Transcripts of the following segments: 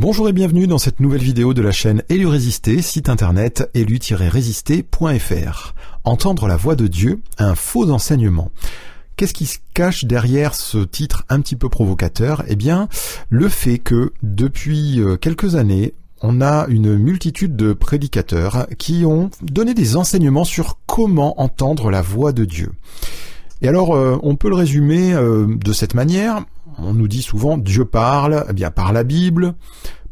Bonjour et bienvenue dans cette nouvelle vidéo de la chaîne Élu Résister, site internet élu-résister.fr. Entendre la voix de Dieu, un faux enseignement. Qu'est-ce qui se cache derrière ce titre un petit peu provocateur? Eh bien, le fait que depuis euh, quelques années, on a une multitude de prédicateurs qui ont donné des enseignements sur comment entendre la voix de Dieu. Et alors, euh, on peut le résumer euh, de cette manière on nous dit souvent Dieu parle, eh bien par la Bible,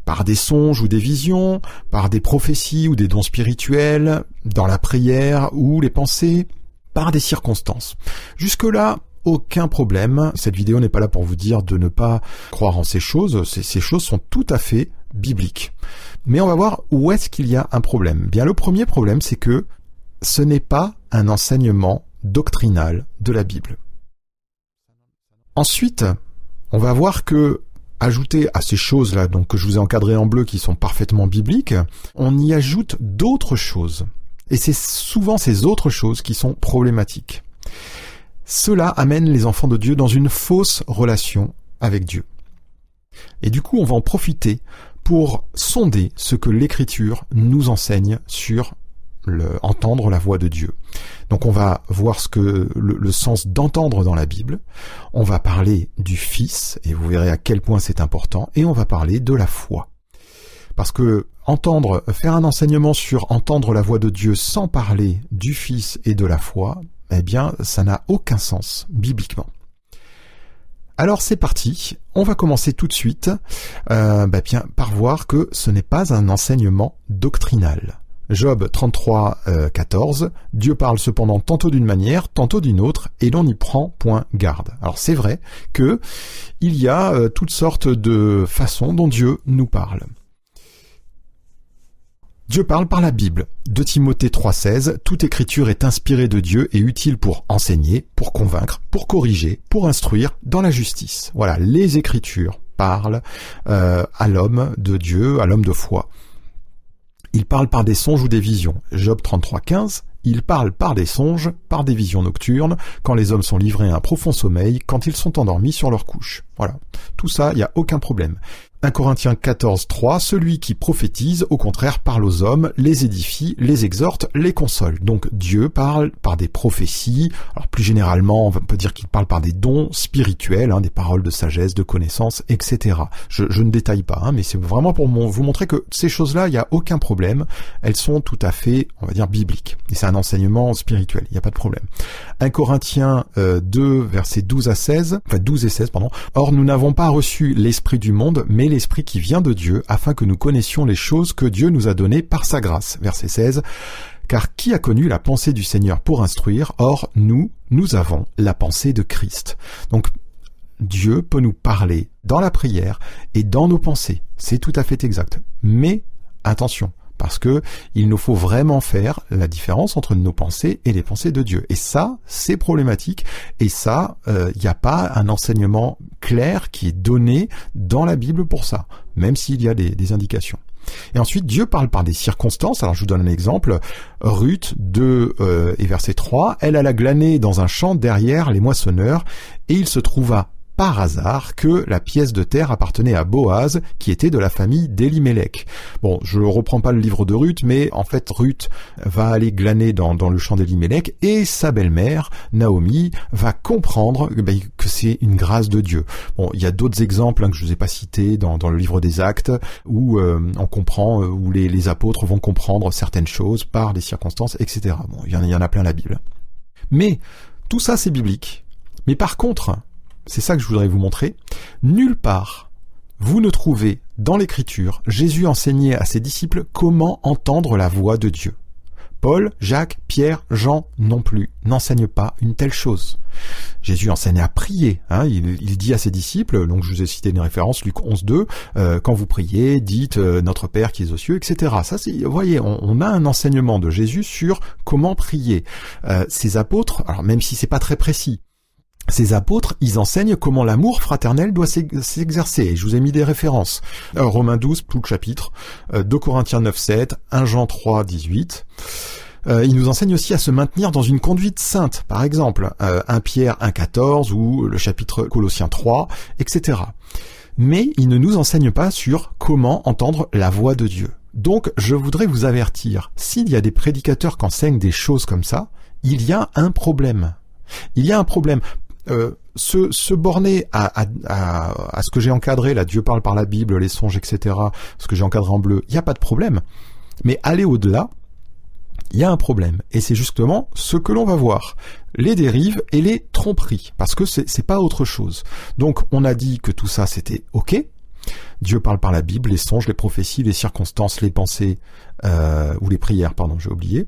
par des songes ou des visions, par des prophéties ou des dons spirituels, dans la prière ou les pensées, par des circonstances. Jusque-là, aucun problème. Cette vidéo n'est pas là pour vous dire de ne pas croire en ces choses. Ces, choses sont tout à fait bibliques. Mais on va voir où est-ce qu'il y a un problème. Bien, le premier problème, c'est que ce n'est pas un enseignement doctrinal de la Bible. Ensuite, on va voir que ajouter à ces choses-là, donc que je vous ai encadrées en bleu, qui sont parfaitement bibliques, on y ajoute d'autres choses. Et c'est souvent ces autres choses qui sont problématiques. Cela amène les enfants de Dieu dans une fausse relation avec Dieu. Et du coup, on va en profiter pour sonder ce que l'Écriture nous enseigne sur entendre la voix de Dieu. Donc on va voir ce que le, sens d'entendre dans la Bible. On va parler du Fils et vous verrez à quel point c'est important. Et on va parler de la foi. Parce que entendre, faire un enseignement sur entendre la voix de Dieu sans parler du Fils et de la foi, eh bien, ça n'a aucun sens bibliquement. Alors c'est parti, on va commencer tout de suite euh, bah par voir que ce n'est pas un enseignement doctrinal. Job 33, 14, euh, Dieu parle cependant tantôt d'une manière, tantôt d'une autre, et l'on n'y prend point garde. Alors c'est vrai que il y a euh, toutes sortes de façons dont Dieu nous parle. Dieu parle par la Bible. De Timothée 3,16, toute écriture est inspirée de Dieu et utile pour enseigner, pour convaincre, pour corriger, pour instruire dans la justice. Voilà, les écritures parlent euh, à l'homme de Dieu, à l'homme de foi. Il parle par des songes ou des visions. Job 33, 15. Il parle par des songes, par des visions nocturnes, quand les hommes sont livrés à un profond sommeil, quand ils sont endormis sur leur couche. Voilà. Tout ça, il n'y a aucun problème. 1 Corinthiens 14, 3, celui qui prophétise, au contraire, parle aux hommes, les édifie, les exhorte, les console. Donc Dieu parle par des prophéties, alors plus généralement, on peut dire qu'il parle par des dons spirituels, hein, des paroles de sagesse, de connaissance, etc. Je, ne détaille pas, hein, mais c'est vraiment pour vous montrer que ces choses-là, il n'y a aucun problème, elles sont tout à fait, on va dire, bibliques. Et c'est un enseignement spirituel, il n'y a pas de problème. 1 Corinthiens 2, euh, versets 12 à 16, enfin 12 et 16, pardon. Or, nous n'avons pas reçu l'esprit du monde, mais l'Esprit qui vient de Dieu, afin que nous connaissions les choses que Dieu nous a données par sa grâce. Verset 16. Car qui a connu la pensée du Seigneur pour instruire? Or, nous, nous avons la pensée de Christ. Donc, Dieu peut nous parler dans la prière et dans nos pensées. C'est tout à fait exact. Mais, attention, parce que il nous faut vraiment faire la différence entre nos pensées et les pensées de Dieu. Et ça, c'est problématique. Et ça, il euh, n'y a pas un enseignement clair qui est donné dans la Bible pour ça, même s'il y a des, indications. Et ensuite, Dieu parle par des circonstances. Alors, je vous donne un exemple. Ruth 2 euh, et verset 3, elle alla glaner dans un champ derrière les moissonneurs, et il se trouva par hasard que la pièce de terre appartenait à Boaz, qui était de la famille d'Elimelech. Bon, je reprends pas le livre de Ruth, mais en fait, Ruth va aller glaner dans, le champ d'Elimelech et sa belle-mère, Naomi, va comprendre ben, que c'est une grâce de Dieu. Bon, il y a d'autres exemples hein, que je vous ai pas cités dans, le livre des Actes, où euh, on comprend, euh, où les, apôtres vont comprendre certaines choses par des circonstances, etc. Bon, il y, en, il y en a plein la Bible. Mais tout ça, c'est biblique. Mais par contre, c'est ça que je voudrais vous montrer, nulle part vous ne trouvez dans l'écriture Jésus enseigner à ses disciples comment entendre la voix de Dieu. Paul, Jacques, Pierre, Jean non plus n'enseignent pas une telle chose. Jésus enseigne à prier. Hein, il, dit à ses disciples, donc je vous ai cité une référence, Luc 11.2, euh, quand vous priez, dites euh, Notre Père qui est aux cieux, etc. Ça, vous voyez, on, a un enseignement de Jésus sur comment prier. Euh, ces apôtres, alors même si c'est pas très précis, ces apôtres, ils enseignent comment l'amour fraternel doit s'exercer. Je vous ai mis des références. Euh, Romains 12, tout le chapitre, 2 euh, Corinthiens 9, 7, 1 Jean 3, 18. Euh, nous enseigne aussi à se maintenir dans une conduite sainte, par exemple, 1 Pierre 1, 14 ou le chapitre Colossiens 3, etc. Mais il ne nous enseigne pas sur comment entendre la voix de Dieu. Donc je voudrais vous avertir, s'il y a des prédicateurs qui enseignent des choses comme ça, il y a un problème. Il y a un problème. Euh, se, se, borner à, à, à, ce que j'ai encadré, là, Dieu parle par la Bible, les songes, etc., ce que j'ai encadré en bleu, il n'y a pas de problème. Mais aller au-delà, il y a un problème. Et c'est justement ce que l'on va voir. Les dérives et les tromperies. Parce que c'est pas autre chose. Donc, on a dit que tout ça, c'était OK. Dieu parle par la Bible, les songes, les prophéties, les circonstances, les pensées, euh, ou les prières, pardon, j'ai oublié.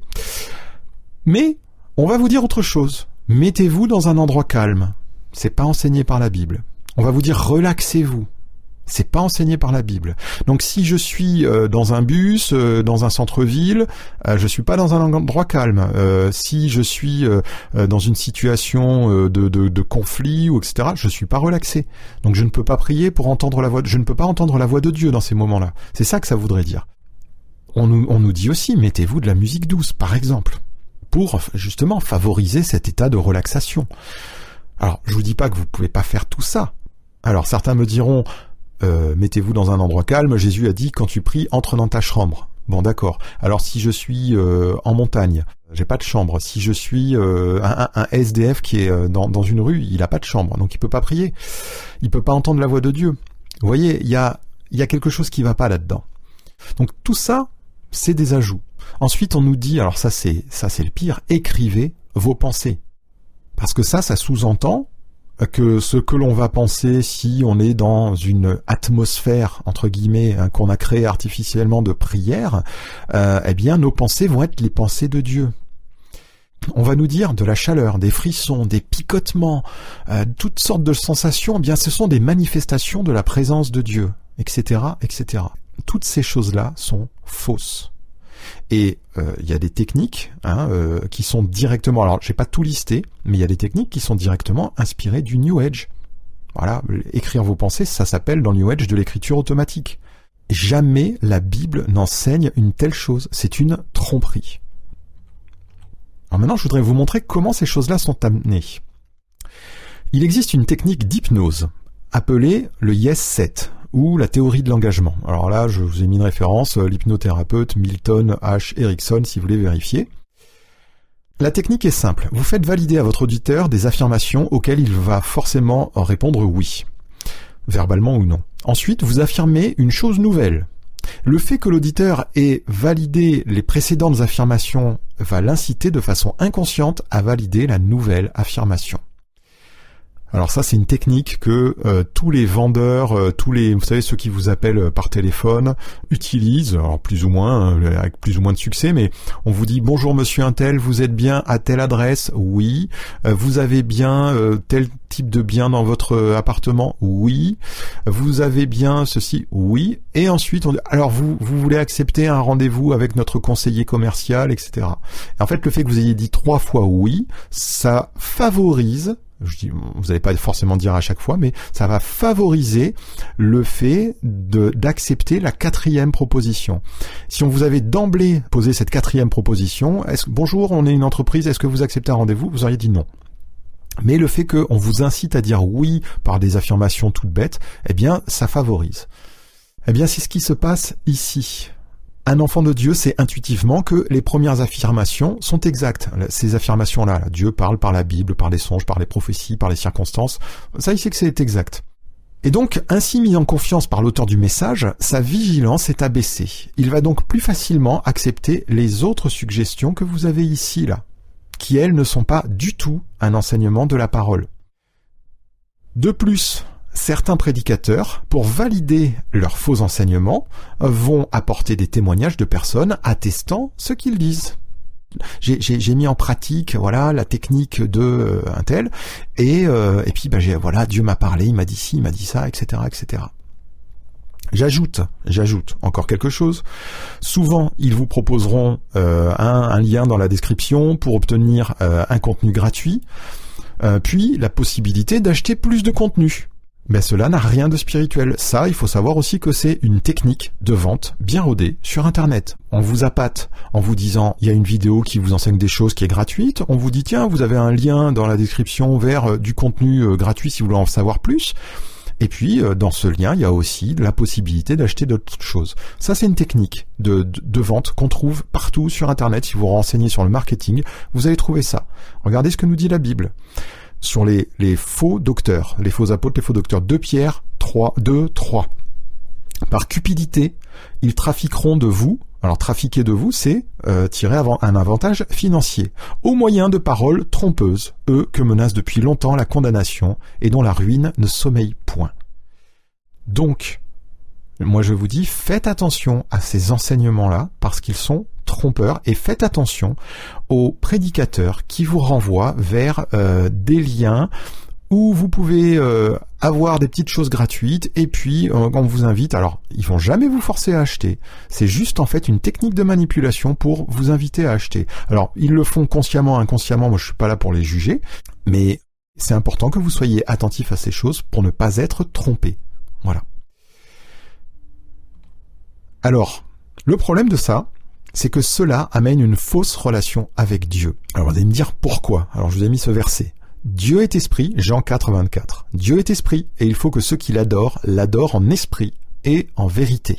Mais, on va vous dire autre chose. Mettez-vous dans un endroit calme. C'est pas enseigné par la Bible. On va vous dire relaxez-vous. C'est pas enseigné par la Bible. Donc si je suis euh, dans un bus, euh, dans un centre-ville, euh, je suis pas dans un endroit calme. si je suis dans une situation de, de, conflit ou etc., je suis pas relaxé. Donc je ne peux pas prier pour entendre la voix. Je ne peux pas entendre la voix de Dieu dans ces moments-là. C'est ça que ça voudrait dire. On nous, on nous dit aussi mettez-vous de la musique douce, par exemple, pour justement favoriser cet état de relaxation. Alors, je vous dis pas que vous pouvez pas faire tout ça. Alors, certains me diront, euh, mettez-vous dans un endroit calme. Jésus a dit, quand tu pries, entre dans ta chambre. Bon, d'accord. Alors, si je suis euh, en montagne, j'ai pas de chambre. Si je suis euh, un, SDF qui est dans, une rue, il a pas de chambre, donc il peut pas prier. Il peut pas entendre la voix de Dieu. Vous voyez, il y a, y a quelque chose qui va pas là-dedans. Donc tout ça, c'est des ajouts. Ensuite, on nous dit, alors ça c'est ça c'est le pire, écrivez vos pensées. Parce que ça, ça sous-entend que ce que l'on va penser si on est dans une atmosphère entre guillemets hein, qu'on a créée artificiellement de prière, euh, eh bien nos pensées vont être les pensées de Dieu. On va nous dire de la chaleur, des frissons, des picotements, euh, toutes sortes de sensations. Eh bien, ce sont des manifestations de la présence de Dieu, etc., etc. Toutes ces choses-là sont fausses. Et euh, il y a des techniques hein, euh, qui sont directement, alors j'ai pas tout listé, mais il y a des techniques qui sont directement inspirées du New Age. Voilà, écrire vos pensées, ça s'appelle dans le New Age de l'écriture automatique. Jamais la Bible n'enseigne une telle chose. C'est une tromperie. Alors maintenant, je voudrais vous montrer comment ces choses-là sont amenées. Il existe une technique d'hypnose appelée le Yes Set ou la théorie de l'engagement. Alors là, je vous ai mis une référence, euh, l'hypnothérapeute Milton H. Erickson, si vous voulez vérifier. La technique est simple. Vous faites valider à votre auditeur des affirmations auxquelles il va forcément répondre oui, verbalement ou non. Ensuite, vous affirmez une chose nouvelle. Le fait que l'auditeur ait validé les précédentes affirmations va l'inciter de façon inconsciente à valider la nouvelle affirmation. Alors ça, c'est une technique que euh, tous les vendeurs, euh, tous les, vous savez, ceux qui vous appellent euh, par téléphone, utilisent, alors plus ou moins, hein, avec plus ou moins de succès, mais on vous dit bonjour Monsieur Intel, vous êtes bien à telle adresse, oui. vous avez bien tel type de bien dans votre appartement, oui. Vous avez bien ceci, oui. Et ensuite, on dit, alors vous, vous voulez accepter un rendez-vous avec notre conseiller commercial, etc. Et en fait, le fait que vous ayez dit trois fois oui, ça favorise je dis, vous n'allez pas forcément dire à chaque fois, mais ça va favoriser le fait d'accepter la quatrième proposition. Si on vous avait d'emblée posé cette quatrième proposition, est-ce bonjour, on est une entreprise, est-ce que vous acceptez un rendez-vous? Vous auriez dit non. Mais le fait qu'on vous incite à dire oui par des affirmations toutes bêtes, eh bien, ça favorise. Eh bien, c'est ce qui se passe ici un enfant de Dieu sait intuitivement que les premières affirmations sont exactes. Ces affirmations-là, Dieu parle par la Bible, par les songes, par les prophéties, par les circonstances, ça il sait que c'est exact. Et donc, ainsi mis en confiance par l'auteur du message, sa vigilance est abaissée. Il va donc plus facilement accepter les autres suggestions que vous avez ici, là, qui elles ne sont pas du tout un enseignement de la parole. De plus, certains prédicateurs, pour valider leurs faux enseignements, vont apporter des témoignages de personnes attestant ce qu'ils disent. J'ai mis en pratique voilà la technique de euh, un tel et euh, et puis bah, voilà Dieu m'a parlé il m'a dit ci il m'a dit ça etc etc J'ajoute, j'ajoute encore quelque chose. Souvent, ils vous proposeront euh, un, lien dans la description pour obtenir un contenu gratuit, puis la possibilité d'acheter plus de contenu. Mais cela n'a rien de spirituel. Ça, il faut savoir aussi que c'est une technique de vente bien rodée sur Internet. On vous appâte en vous disant il y a une vidéo qui vous enseigne des choses qui est gratuite. On vous dit tiens, vous avez un lien dans la description vers euh, du contenu euh, gratuit si vous voulez en savoir plus. Et puis, euh, dans ce lien, il y a aussi la possibilité d'acheter d'autres choses. Ça, c'est une technique de, vente qu'on trouve partout sur Internet. Si vous vous renseignez sur le marketing, vous allez trouver ça. Regardez ce que nous dit la Bible sur les, faux docteurs, les faux apôtres, les faux docteurs. 2 Pierre 3, 2, 3. Par cupidité, ils trafiqueront de vous, alors trafiquer de vous, c'est euh, tirer un avantage financier, au moyen de paroles trompeuses, eux que menace depuis longtemps la condamnation et dont la ruine ne sommeille point. Donc, moi je vous dis, faites attention à ces enseignements-là, parce qu'ils sont trompeurs, et faites attention aux prédicateurs qui vous renvoient vers euh, des liens où vous pouvez euh, avoir des petites choses gratuites et puis euh, on vous invite. Alors ils vont jamais vous forcer à acheter. C'est juste en fait une technique de manipulation pour vous inviter à acheter. Alors ils le font consciemment inconsciemment. Moi je suis pas là pour les juger mais c'est important que vous soyez attentif à ces choses pour ne pas être trompé. Voilà. Alors le problème de ça c'est que cela amène une fausse relation avec Dieu. Alors vous allez me dire pourquoi? Alors je vous ai mis ce verset. Dieu est esprit, Jean 4, 24. Dieu est esprit, et il faut que ceux qui l'adorent l'adorent en esprit et en vérité.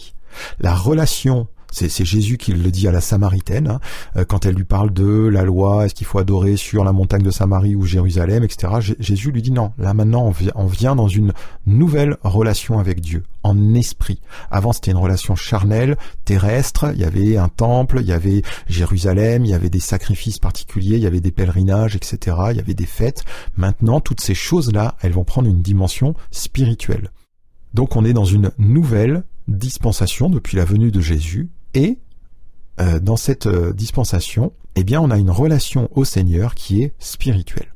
La relation c'est Jésus qui le dit à la Samaritaine, hein, euh, quand elle lui parle de la loi, est-ce qu'il faut adorer sur la montagne de Samarie ou Jérusalem, etc. Jésus lui dit non, là maintenant on on vient dans une nouvelle relation avec Dieu, en esprit. Avant c'était une relation charnelle, terrestre, il y avait un temple, il y avait Jérusalem, il y avait des sacrifices particuliers, il y avait des pèlerinages, etc. Il y avait des fêtes. Maintenant, toutes ces choses-là, elles vont prendre une dimension spirituelle. Donc on est dans une nouvelle dispensation depuis la venue de Jésus et euh, dans cette euh, dispensation, eh bien, on a une relation au Seigneur qui est spirituelle.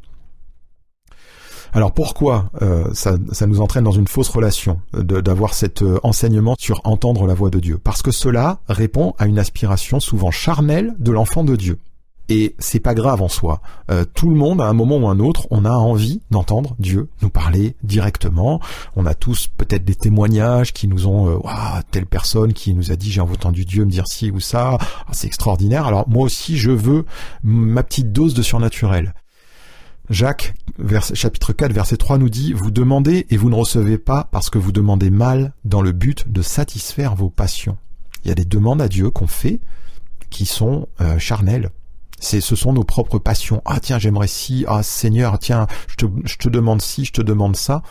Alors pourquoi euh, ça, ça, nous entraîne dans une fausse relation d'avoir cet enseignement sur entendre la voix de Dieu? Parce que cela répond à une aspiration souvent charnelle de l'enfant de Dieu. Et c'est pas grave en soi. Euh, tout le monde, à un moment ou un autre, on a envie d'entendre Dieu nous parler directement. On a tous peut-être des témoignages qui nous ont, euh, telle personne qui nous a dit j'ai entendu Dieu me dire ci ou ça. Ah, c'est extraordinaire. Alors moi aussi, je veux ma petite dose de surnaturel. Jacques, chapitre 4, verset 3 nous dit, Vous demandez et vous ne recevez pas parce que vous demandez mal dans le but de satisfaire vos passions. Il y a des demandes à Dieu qu'on fait qui sont euh, charnelles. C'est, ce sont nos propres passions. Ah tiens, j'aimerais si. Ah Seigneur, tiens, je te, je te demande si, je te demande ça.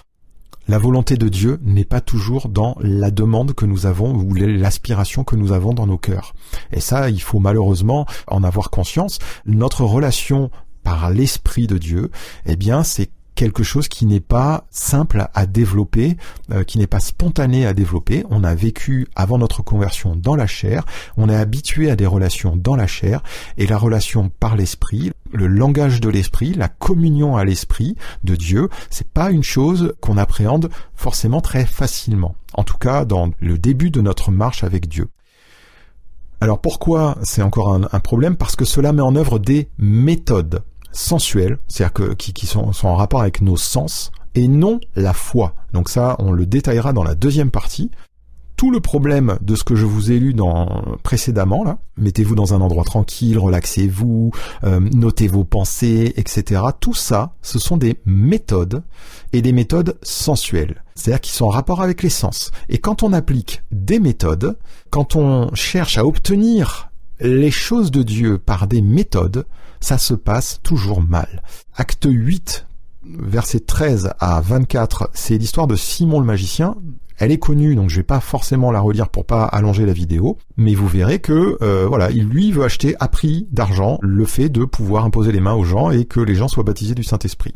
La volonté de Dieu n'est pas toujours dans la demande que nous avons ou l'aspiration que nous avons dans nos cœurs. Et ça, il faut malheureusement en avoir conscience. Notre relation par l'Esprit de Dieu, eh bien, c'est quelque chose qui n'est pas simple à développer, euh, qui n'est pas spontané à développer. On a vécu avant notre conversion dans la chair, on est habitué à des relations dans la chair, et la relation par l'esprit, le langage de l'esprit, la communion à l'esprit de Dieu, c'est pas une chose qu'on appréhende forcément très facilement. En tout cas, dans le début de notre marche avec Dieu. Alors pourquoi c'est encore un, un problème? Parce que cela met en œuvre des méthodes sensuels, c'est-à-dire que, qui, sont, en rapport avec nos sens, et non la foi. Donc ça, on le détaillera dans la deuxième partie. Tout le problème de ce que je vous ai lu dans précédemment, là, mettez-vous dans un endroit tranquille, relaxez-vous, euh, notez vos pensées, etc. Tout ça, ce sont des méthodes et des méthodes sensuelles, c'est-à-dire qui sont en rapport avec les sens. Et quand on applique des méthodes, quand on cherche à obtenir les choses de Dieu par des méthodes, ça se passe toujours mal. Acte 8, versets 13 à 24, c'est l'histoire de Simon le magicien. Elle est connue, donc je vais pas forcément la relire pour pas allonger la vidéo, mais vous verrez que euh, voilà, il lui veut acheter à prix d'argent le fait de pouvoir imposer les mains aux gens et que les gens soient baptisés du Saint-Esprit.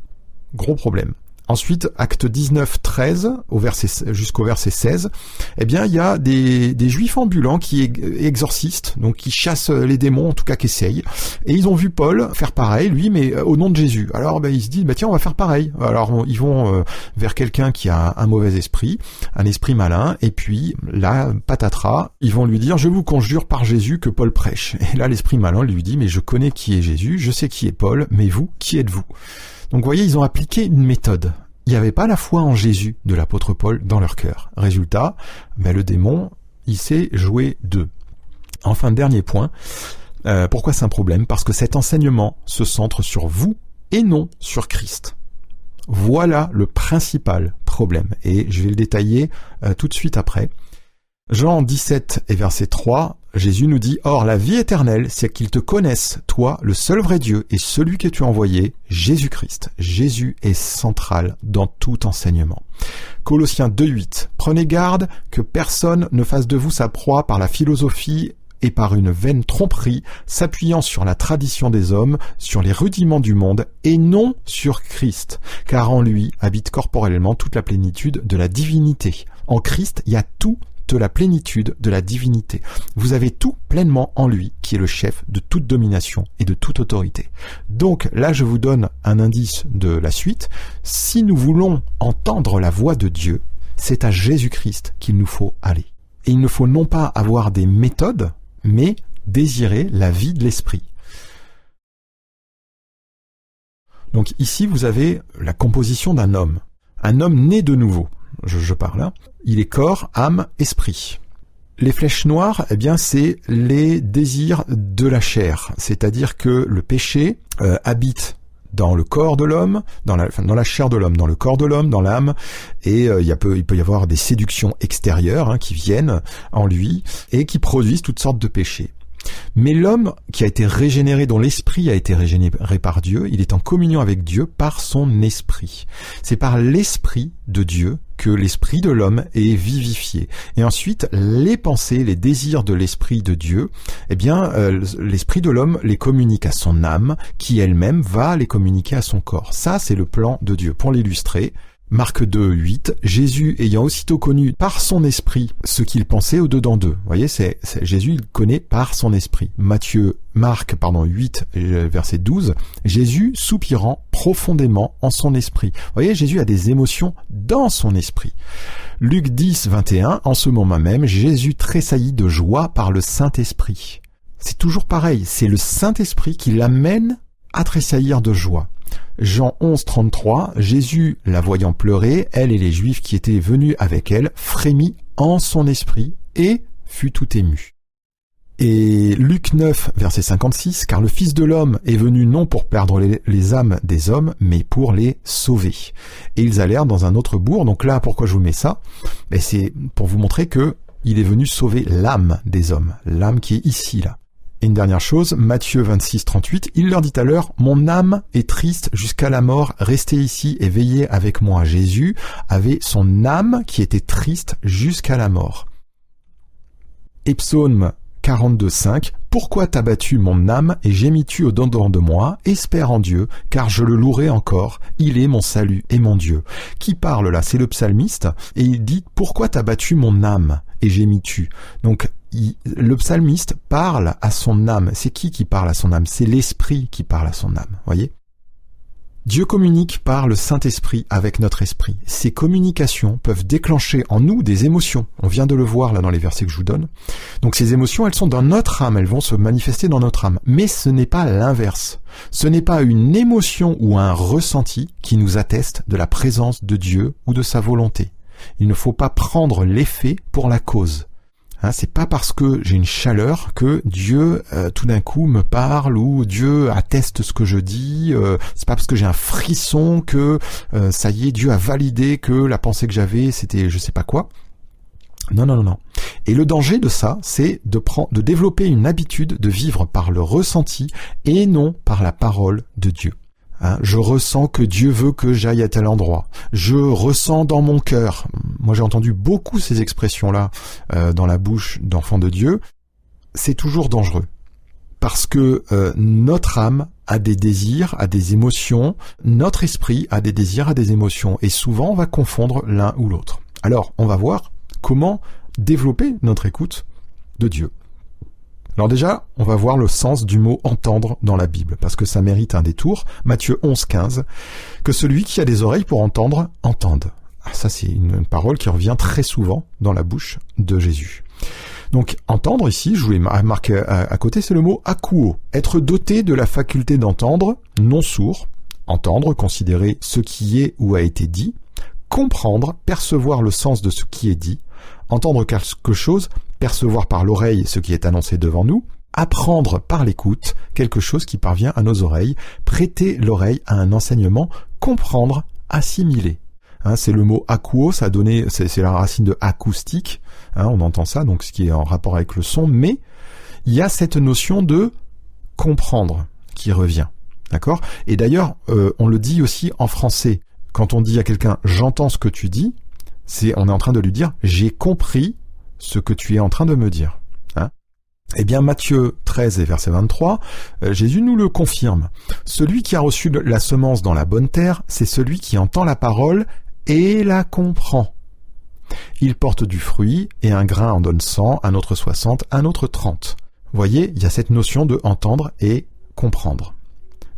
Gros problème. Ensuite, acte 19, 13 au verset, jusqu'au verset 16, eh bien, il y a des, des juifs ambulants qui exorcistent, donc qui chassent les démons, en tout cas qui essayent. Et ils ont vu Paul faire pareil, lui, mais euh, au nom de Jésus. Alors, ben, ils se disent, tiens, on va faire pareil. Alors, ils vont euh, vers quelqu'un qui a un mauvais esprit, un esprit malin, et puis, là, patatras, ils vont lui dire, je vous conjure par Jésus que Paul prêche. Et là, l'esprit malin lui dit, mais je connais qui est Jésus, je sais qui est Paul, mais vous, qui êtes-vous? Donc vous voyez, ils ont appliqué une méthode. Il n'y avait pas la foi en Jésus de l'apôtre Paul dans leur cœur. Résultat, ben le démon, il s'est joué d'eux. Enfin, dernier point, euh, pourquoi c'est un problème? Parce que cet enseignement se centre sur vous et non sur Christ. Voilà le principal problème. Et je vais le détailler euh, tout de suite après. Jean 17 et verset 3, Jésus nous dit, Or la vie éternelle, c'est qu'ils te connaissent, toi, le seul vrai Dieu, et celui que tu as envoyé, Jésus-Christ. Jésus est central dans tout enseignement. Colossiens 2.8, Prenez garde que personne ne fasse de vous sa proie par la philosophie et par une vaine tromperie, s'appuyant sur la tradition des hommes, sur les rudiments du monde, et non sur Christ, car en lui habite corporellement toute la plénitude de la divinité. En Christ, il y a tout de la plénitude de la divinité. Vous avez tout pleinement en lui, qui est le chef de toute domination et de toute autorité. Donc là, je vous donne un indice de la suite. Si nous voulons entendre la voix de Dieu, c'est à Jésus-Christ qu'il nous faut aller. Et il ne faut non pas avoir des méthodes, mais désirer la vie de l'esprit. Donc ici, vous avez la composition d'un homme. Un homme né de nouveau je, parle. Hein. Il est corps, âme, esprit. Les flèches noires, eh bien, c'est les désirs de la chair. C'est-à-dire que le péché euh, habite dans le corps de l'homme, dans la, dans la chair de l'homme, dans le corps de l'homme, dans l'âme, et euh, il, peut y avoir des séductions extérieures hein, qui viennent en lui et qui produisent toutes sortes de péchés. Mais l'homme qui a été régénéré, dont l'esprit a été régénéré par Dieu, il est en communion avec Dieu par son esprit. C'est par l'esprit de Dieu que l'esprit de l'homme est vivifié. Et ensuite, les pensées, les désirs de l'esprit de Dieu, eh bien, euh, l'esprit de l'homme les communique à son âme, qui elle-même va les communiquer à son corps. Ça, c'est le plan de Dieu. Pour l'illustrer, Marc 2, 8, Jésus ayant aussitôt connu par son esprit ce qu'il pensait au-dedans d'eux. Vous voyez, c'est, Jésus, il connaît par son esprit. Matthieu, Marc, pardon, 8, euh, verset 12, Jésus soupirant profondément en son esprit. Vous voyez, Jésus a des émotions dans son esprit. Luc 10, 21, en ce moment même, Jésus tressaillit de joie par le Saint-Esprit. C'est toujours pareil, c'est le Saint-Esprit qui l'amène à tressaillir de joie. Jean 11, 33, Jésus, la voyant pleurer, elle et les Juifs qui étaient venus avec elle, frémit en son esprit et fut tout ému. Et Luc 9, verset 56, car le Fils de l'homme est venu non pour perdre les, âmes des hommes, mais pour les sauver. Et ils allèrent dans un autre bourg. Donc là, pourquoi je vous mets ça? Ben C'est pour vous montrer que il est venu sauver l'âme des hommes, l'âme qui est ici là. Et une dernière chose, Matthieu 26, 38, il leur dit à l'heure, mon âme est triste jusqu'à la mort, restez ici et veillez avec moi. Jésus avait son âme qui était triste jusqu'à la mort. Et psaume 42, 5, pourquoi t'as battu mon âme et gémis-tu au dedans de moi? Espère en Dieu, car je le louerai encore. Il est mon salut et mon Dieu. Qui parle là? C'est le psalmiste, et il dit Pourquoi t'as battu mon âme et gémis-tu? Donc le psalmiste parle à son âme. C'est qui qui parle à son âme? C'est l'esprit qui parle à son âme. Voyez? Dieu communique par le Saint-Esprit avec notre esprit. Ces communications peuvent déclencher en nous des émotions. On vient de le voir là dans les versets que je vous donne. Donc ces émotions, elles sont dans notre âme, elles vont se manifester dans notre âme. Mais ce n'est pas l'inverse. Ce n'est pas une émotion ou un ressenti qui nous atteste de la présence de Dieu ou de sa volonté. Il ne faut pas prendre l'effet pour la cause. Hein, c'est pas parce que j'ai une chaleur que Dieu euh, tout d'un coup me parle ou Dieu atteste ce que je dis. Euh, c'est pas parce que j'ai un frisson que euh, ça y est, Dieu a validé que la pensée que j'avais c'était je sais pas quoi. Non, non, non, non. Et le danger de ça, c'est de prendre, de développer une habitude de vivre par le ressenti et non par la parole de Dieu. Hein, je ressens que Dieu veut que j'aille à tel endroit. Je ressens dans mon cœur. Moi, j'ai entendu beaucoup ces expressions-là euh, dans la bouche d'enfants de Dieu. C'est toujours dangereux parce que euh, notre âme a des désirs, a des émotions, notre esprit a des désirs, a des émotions, et souvent on va confondre l'un ou l'autre. Alors, on va voir comment développer notre écoute de Dieu. Alors déjà, on va voir le sens du mot entendre dans la Bible, parce que ça mérite un détour. Matthieu 11, 15, que celui qui a des oreilles pour entendre, entende. Ah, ça, c'est une, parole qui revient très souvent dans la bouche de Jésus. Donc entendre ici, je voulais marquer à, côté, c'est le mot akuo, être doté de la faculté d'entendre, non sourd, entendre, considérer ce qui est ou a été dit, comprendre, percevoir le sens de ce qui est dit, entendre quelque chose, percevoir par l'oreille ce qui est annoncé devant nous, apprendre par l'écoute quelque chose qui parvient à nos oreilles, prêter l'oreille à un enseignement, comprendre, assimiler. Hein, c'est le mot akuo, ça a donné, c'est la racine de acoustique. Hein, on entend ça, donc ce qui est en rapport avec le son. Mais il y a cette notion de comprendre qui revient. D'accord? Et d'ailleurs, euh, on le dit aussi en français. Quand on dit à quelqu'un j'entends ce que tu dis, c'est on est en train de lui dire j'ai compris ce que tu es en train de me dire. Hein eh bien, Matthieu 13 et verset 23, euh, Jésus nous le confirme. Celui qui a reçu la semence dans la bonne terre, c'est celui qui entend la parole et la comprend. Il porte du fruit, et un grain en donne 100, un autre 60, un autre 30. Voyez, il y a cette notion de entendre et comprendre.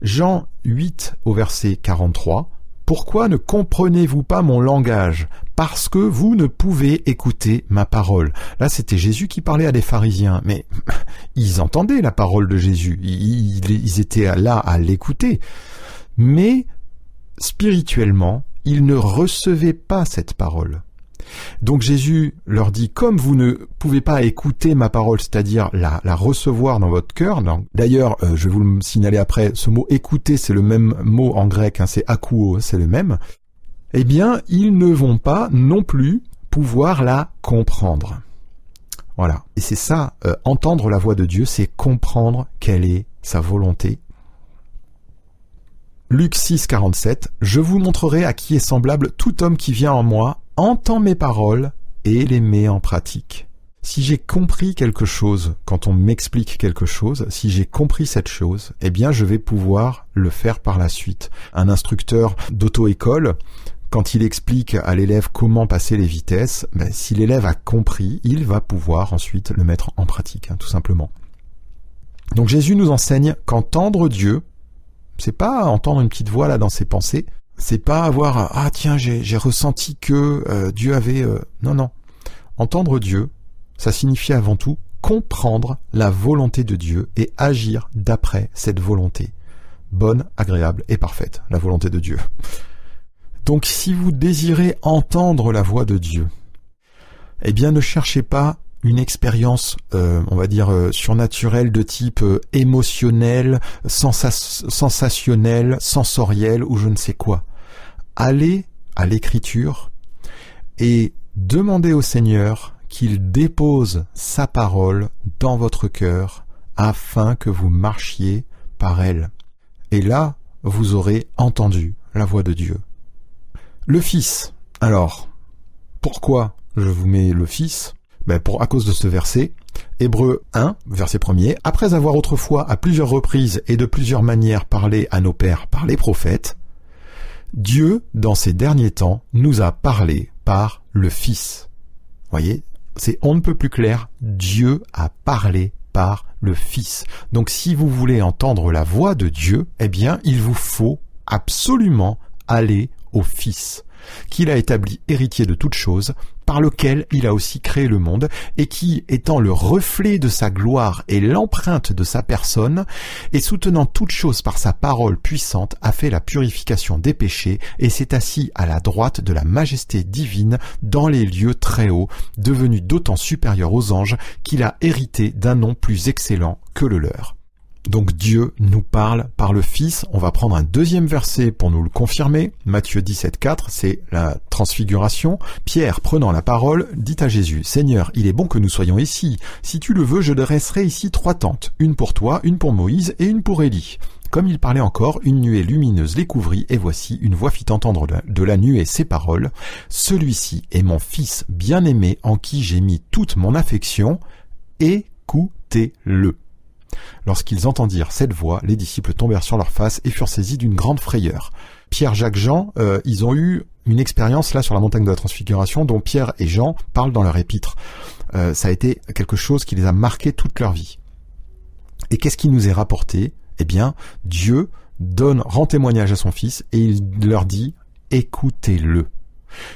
Jean 8 au verset 43, Pourquoi ne comprenez-vous pas mon langage? Parce que vous ne pouvez écouter ma parole. Là, c'était Jésus qui parlait à des pharisiens, mais ils entendaient la parole de Jésus, ils étaient là à l'écouter. Mais spirituellement, ils ne recevaient pas cette parole. Donc Jésus leur dit, comme vous ne pouvez pas écouter ma parole, c'est-à-dire la, recevoir dans votre cœur, d'ailleurs, euh, je vais vous le signaler après, ce mot écouter, c'est le même mot en grec, hein, c'est akuo, c'est le même, eh bien, ils ne vont pas non plus pouvoir la comprendre. Voilà. Et c'est ça, euh, entendre la voix de Dieu, c'est comprendre quelle est sa volonté Luc 6, 47, Je vous montrerai à qui est semblable tout homme qui vient en moi, entend mes paroles et les met en pratique. Si j'ai compris quelque chose, quand on m'explique quelque chose, si j'ai compris cette chose, eh bien je vais pouvoir le faire par la suite. Un instructeur d'auto-école, quand il explique à l'élève comment passer les vitesses, ben, si l'élève a compris, il va pouvoir ensuite le mettre en pratique, hein, tout simplement. Donc Jésus nous enseigne qu'entendre Dieu, c'est pas entendre une petite voix là dans ses pensées. C'est pas avoir ah tiens j'ai ressenti que euh, Dieu avait euh, non non entendre Dieu ça signifie avant tout comprendre la volonté de Dieu et agir d'après cette volonté bonne agréable et parfaite la volonté de Dieu. Donc si vous désirez entendre la voix de Dieu eh bien ne cherchez pas une expérience, euh, on va dire, euh, surnaturelle de type euh, émotionnel, sensationnel, sensoriel ou je ne sais quoi. Allez à l'écriture et demandez au Seigneur qu'il dépose sa parole dans votre cœur afin que vous marchiez par elle. Et là, vous aurez entendu la voix de Dieu. Le Fils. Alors, pourquoi je vous mets le Fils? Ben pour, à cause de ce verset, Hébreu 1, verset 1er, après avoir autrefois à plusieurs reprises et de plusieurs manières parlé à nos pères par les prophètes, Dieu, dans ces derniers temps, nous a parlé par le Fils. Voyez, c'est on ne peut plus clair, Dieu a parlé par le Fils. Donc si vous voulez entendre la voix de Dieu, eh bien, il vous faut absolument aller au Fils qu'il a établi héritier de toutes choses, par lequel il a aussi créé le monde, et qui, étant le reflet de sa gloire et l'empreinte de sa personne, et soutenant toutes choses par sa parole puissante, a fait la purification des péchés, et s'est assis à la droite de la majesté divine dans les lieux très hauts, devenu d'autant supérieur aux anges qu'il a hérité d'un nom plus excellent que le leur. Donc Dieu nous parle par le Fils. On va prendre un deuxième verset pour nous le confirmer. Matthieu 17, 4, c'est la transfiguration. Pierre, prenant la parole, dit à Jésus, Seigneur, il est bon que nous soyons ici. Si tu le veux, je dresserai ici trois tentes, une pour toi, une pour Moïse et une pour Élie. Comme il parlait encore, une nuée lumineuse les couvrit, et voici, une voix fit entendre de la nuée ces paroles. Celui-ci est mon fils bien-aimé en qui j'ai mis toute mon affection. Écoutez-le. Lorsqu'ils entendirent cette voix, les disciples tombèrent sur leur face et furent saisis d'une grande frayeur. Pierre, Jacques, Jean, euh, ils ont eu une expérience là sur la montagne de la transfiguration dont Pierre et Jean parlent dans leur épître. Euh, ça a été quelque chose qui les a marqués toute leur vie. Et qu'est-ce qui nous est rapporté? Eh bien, Dieu donne, rend témoignage à son Fils et il leur dit écoutez-le.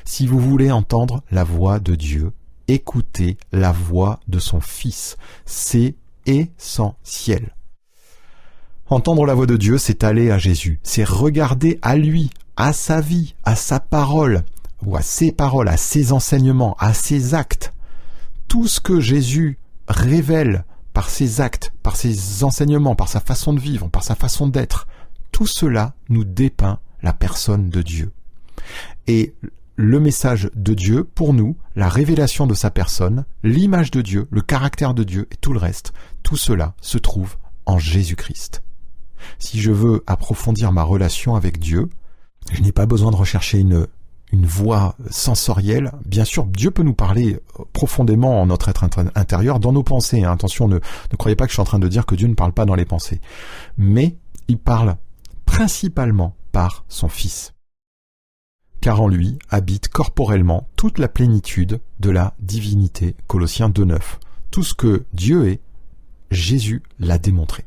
Si vous voulez entendre la voix de Dieu, écoutez la voix de son Fils. C'est essentiel. Entendre la voix de Dieu, c'est aller à Jésus, c'est regarder à lui, à sa vie, à sa parole, ou à ses paroles, à ses enseignements, à ses actes. Tout ce que Jésus révèle par ses actes, par ses enseignements, par sa façon de vivre, par sa façon d'être, tout cela nous dépeint la personne de Dieu. Et le message de Dieu pour nous, la révélation de sa personne, l'image de Dieu, le caractère de Dieu et tout le reste, tout cela se trouve en Jésus-Christ. Si je veux approfondir ma relation avec Dieu, je n'ai pas besoin de rechercher une une voix sensorielle. Bien sûr, Dieu peut nous parler profondément en notre être intérieur, dans nos pensées. Hein. Attention, ne croyez pas que je suis en train de dire que Dieu ne parle pas dans les pensées. Mais il parle principalement par son Fils. Car en lui habite corporellement toute la plénitude de la divinité. Colossiens 2.9. Tout ce que Dieu est, Jésus l'a démontré.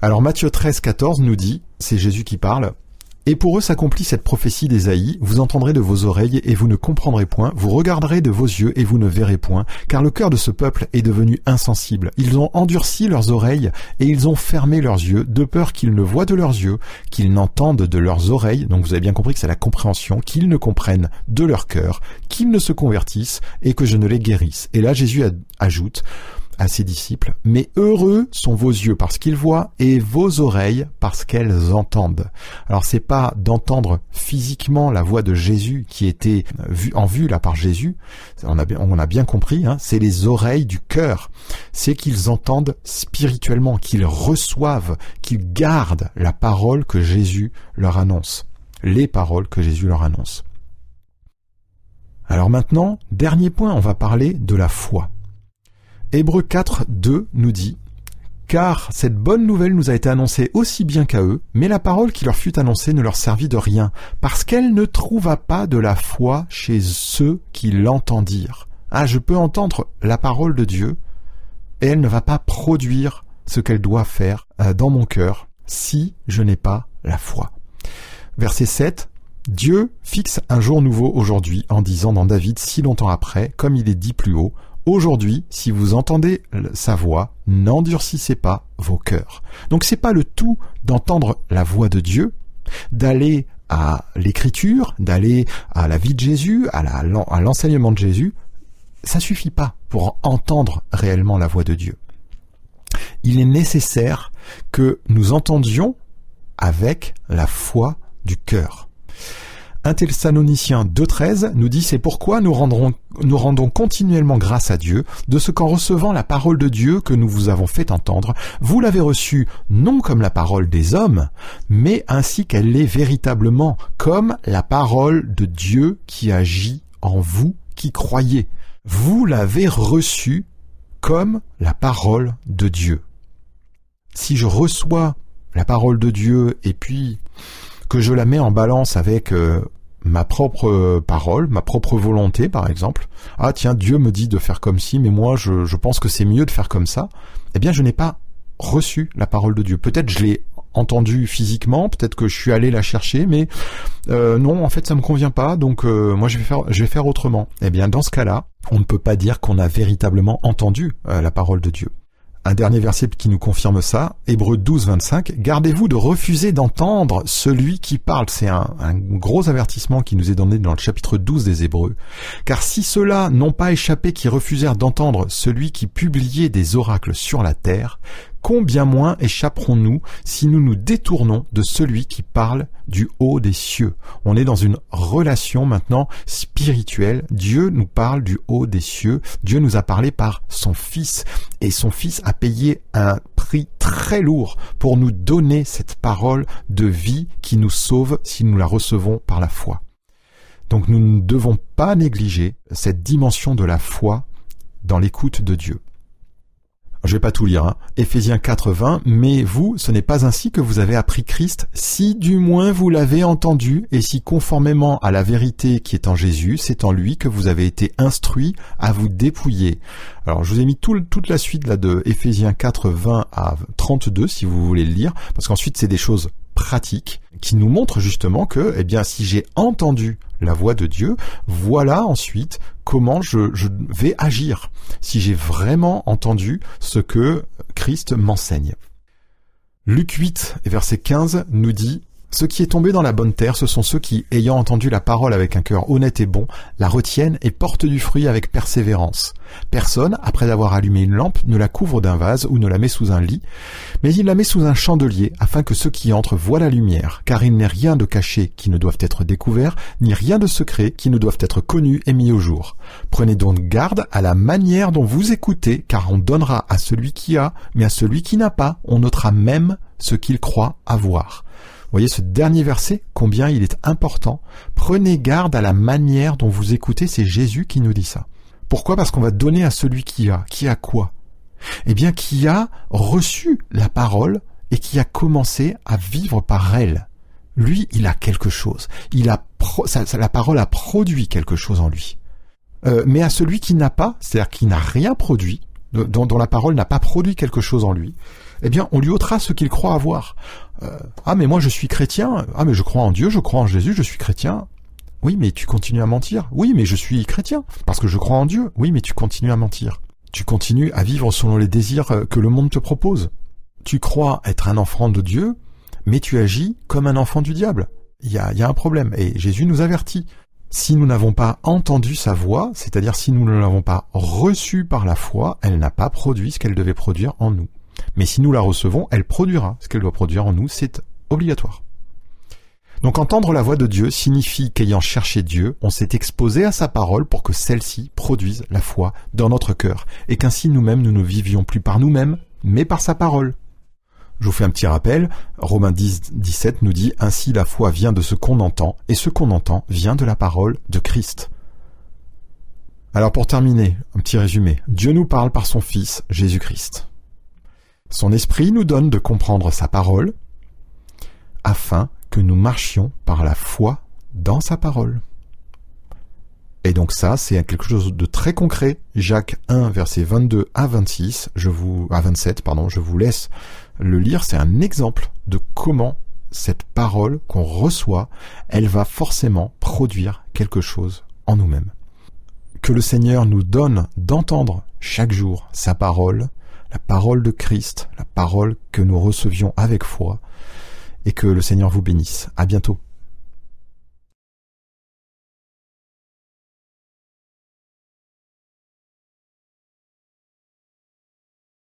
Alors Matthieu 13, 14 nous dit, c'est Jésus qui parle, et pour eux s'accomplit cette prophétie d'Ésaïe, vous entendrez de vos oreilles et vous ne comprendrez point, vous regarderez de vos yeux et vous ne verrez point, car le cœur de ce peuple est devenu insensible. Ils ont endurci leurs oreilles et ils ont fermé leurs yeux, de peur qu'ils ne voient de leurs yeux, qu'ils n'entendent de leurs oreilles, donc vous avez bien compris que c'est la compréhension, qu'ils ne comprennent de leur cœur, qu'ils ne se convertissent et que je ne les guérisse. Et là Jésus ajoute, ses disciples, mais heureux sont vos yeux parce qu'ils voient et vos oreilles parce qu'elles entendent. Alors c'est pas d'entendre physiquement la voix de Jésus qui était vue en vue là par Jésus, on a bien, on a bien compris, hein, c'est les oreilles du cœur, c'est qu'ils entendent spirituellement, qu'ils reçoivent, qu'ils gardent la parole que Jésus leur annonce, les paroles que Jésus leur annonce. Alors maintenant, dernier point, on va parler de la foi. Hébreu 4, 2 nous dit car cette bonne nouvelle nous a été annoncée aussi bien qu'à eux, mais la parole qui leur fut annoncée ne leur servit de rien, parce qu'elle ne trouva pas de la foi chez ceux qui l'entendirent. Ah, je peux entendre la parole de Dieu, et elle ne va pas produire ce qu'elle doit faire euh, dans mon cœur si je n'ai pas la foi. Verset 7. Dieu fixe un jour nouveau aujourd'hui en disant dans David si longtemps après, comme il est dit plus haut, Aujourd'hui, si vous entendez sa voix, n'endurcissez pas vos cœurs. Donc c'est pas le tout d'entendre la voix de Dieu, d'aller à l'écriture, d'aller à la vie de Jésus, à l'enseignement de Jésus. Ça suffit pas pour entendre réellement la voix de Dieu. Il est nécessaire que nous entendions avec la foi du cœur. 1 Thessaloniciens 2.13 nous dit c'est pourquoi nous, rendrons, nous rendons continuellement grâce à Dieu de ce qu'en recevant la parole de Dieu que nous vous avons fait entendre, vous l'avez reçue non comme la parole des hommes, mais ainsi qu'elle l'est véritablement, comme la parole de Dieu qui agit en vous qui croyez. Vous l'avez reçue comme la parole de Dieu. Si je reçois la parole de Dieu et puis que je la mets en balance avec euh, ma propre parole, ma propre volonté, par exemple. Ah tiens, Dieu me dit de faire comme ci, mais moi je, pense que c'est mieux de faire comme ça. Eh bien, je n'ai pas reçu la parole de Dieu. Peut-être je l'ai entendu physiquement, peut-être que je suis allé la chercher, mais euh, non, en fait, ça me convient pas. Donc euh, moi, je vais faire, je vais faire autrement. Eh bien, dans ce cas-là, on ne peut pas dire qu'on a véritablement entendu la parole de Dieu. Un dernier verset qui nous confirme ça, Hébreu 12, 25. Gardez-vous de refuser d'entendre celui qui parle. C'est un, un, gros avertissement qui nous est donné dans le chapitre 12 des Hébreux. Car si ceux-là n'ont pas échappé qui refusèrent d'entendre celui qui publiait des oracles sur la terre, combien moins échapperons-nous si nous nous détournons de celui qui parle du haut des cieux? On est dans une relation maintenant spirituelle. Dieu nous parle du haut des cieux. Dieu nous a parlé par son Fils. Et son Fils a payé un prix très lourd pour nous donner cette parole de vie qui nous sauve si nous la recevons par la foi. Donc nous ne devons pas négliger cette dimension de la foi dans l'écoute de Dieu. Je vais pas tout lire, hein. Éphésiens 4.20, mais vous, ce n'est pas ainsi que vous avez appris Christ, si du moins vous l'avez entendu, et si conformément à la vérité qui est en Jésus, c'est en lui que vous avez été instruits à vous dépouiller. Alors je vous ai mis toute la suite là de Éphésiens 4.20 à 32 si vous voulez le lire, parce qu'ensuite c'est des choses pratiques qui nous montrent justement que, eh bien, si j'ai entendu la voix de Dieu, voilà ensuite comment je, je vais agir, si j'ai vraiment entendu ce que Christ m'enseigne. Luc 8, verset 15 nous dit Ce qui est tombé dans la bonne terre, ce sont ceux qui, ayant entendu la parole avec un cœur honnête et bon, la retiennent et portent du fruit avec persévérance. Personne, après avoir allumé une lampe, ne la couvre d'un vase ou ne la met sous un lit, mais il la met sous un chandelier, afin que ceux qui entrent voient la lumière, car il n'est rien de caché qui ne doive être découvert, ni rien de secret qui ne doivent être connus et mis au jour. Prenez donc garde à la manière dont vous écoutez, car on donnera à celui qui a, mais à celui qui n'a pas, on notera même ce qu'il croit avoir voyez ce dernier verset, combien il est important. Prenez garde à la manière dont vous écoutez, c'est Jésus qui nous dit ça. Pourquoi? Parce qu'on va donner à celui qui a. Qui a quoi? Eh bien, qui a reçu la parole et qui a commencé à vivre par elle. Lui, il a quelque chose. Il a la parole a produit quelque chose en lui. Euh, mais à celui qui n'a pas, c'est-à-dire qui n'a rien produit, dont la parole n'a pas produit quelque chose en lui, eh bien, on lui ôtera ce qu'il croit avoir. Euh, ah, mais moi je suis chrétien. Ah, mais je crois en Dieu, je crois en Jésus, je suis chrétien. Oui, mais tu continues à mentir. Oui, mais je suis chrétien parce que je crois en Dieu. Oui, mais tu continues à mentir. Tu continues à vivre selon les désirs euh, que le monde te propose. Tu crois être un enfant de Dieu, mais tu agis comme un enfant du diable. Il y a, y a un problème. Et Jésus nous avertit. Si nous n'avons pas entendu sa voix, c'est-à-dire si nous ne l'avons pas reçue par la foi, elle n'a pas produit ce qu'elle devait produire en nous. Mais si nous la recevons, elle produira ce qu'elle doit produire en nous, c'est obligatoire. Donc entendre la voix de Dieu signifie qu'ayant cherché Dieu, on s'est exposé à sa parole pour que celle-ci produise la foi dans notre cœur, et qu'ainsi nous-mêmes nous ne vivions plus par nous-mêmes, mais par sa parole. Je vous fais un petit rappel, Romains 10, 17 nous dit Ainsi la foi vient de ce qu'on entend, et ce qu'on entend vient de la parole de Christ. Alors pour terminer, un petit résumé. Dieu nous parle par son Fils, Jésus-Christ. Son esprit nous donne de comprendre sa parole afin que nous marchions par la foi dans sa parole. Et donc ça, c'est quelque chose de très concret. Jacques 1, verset 22 à 26, je vous, à 27, pardon, je vous laisse le lire. C'est un exemple de comment cette parole qu'on reçoit, elle va forcément produire quelque chose en nous-mêmes. Que le Seigneur nous donne d'entendre chaque jour sa parole la parole de Christ, la parole que nous recevions avec foi, et que le Seigneur vous bénisse. À bientôt.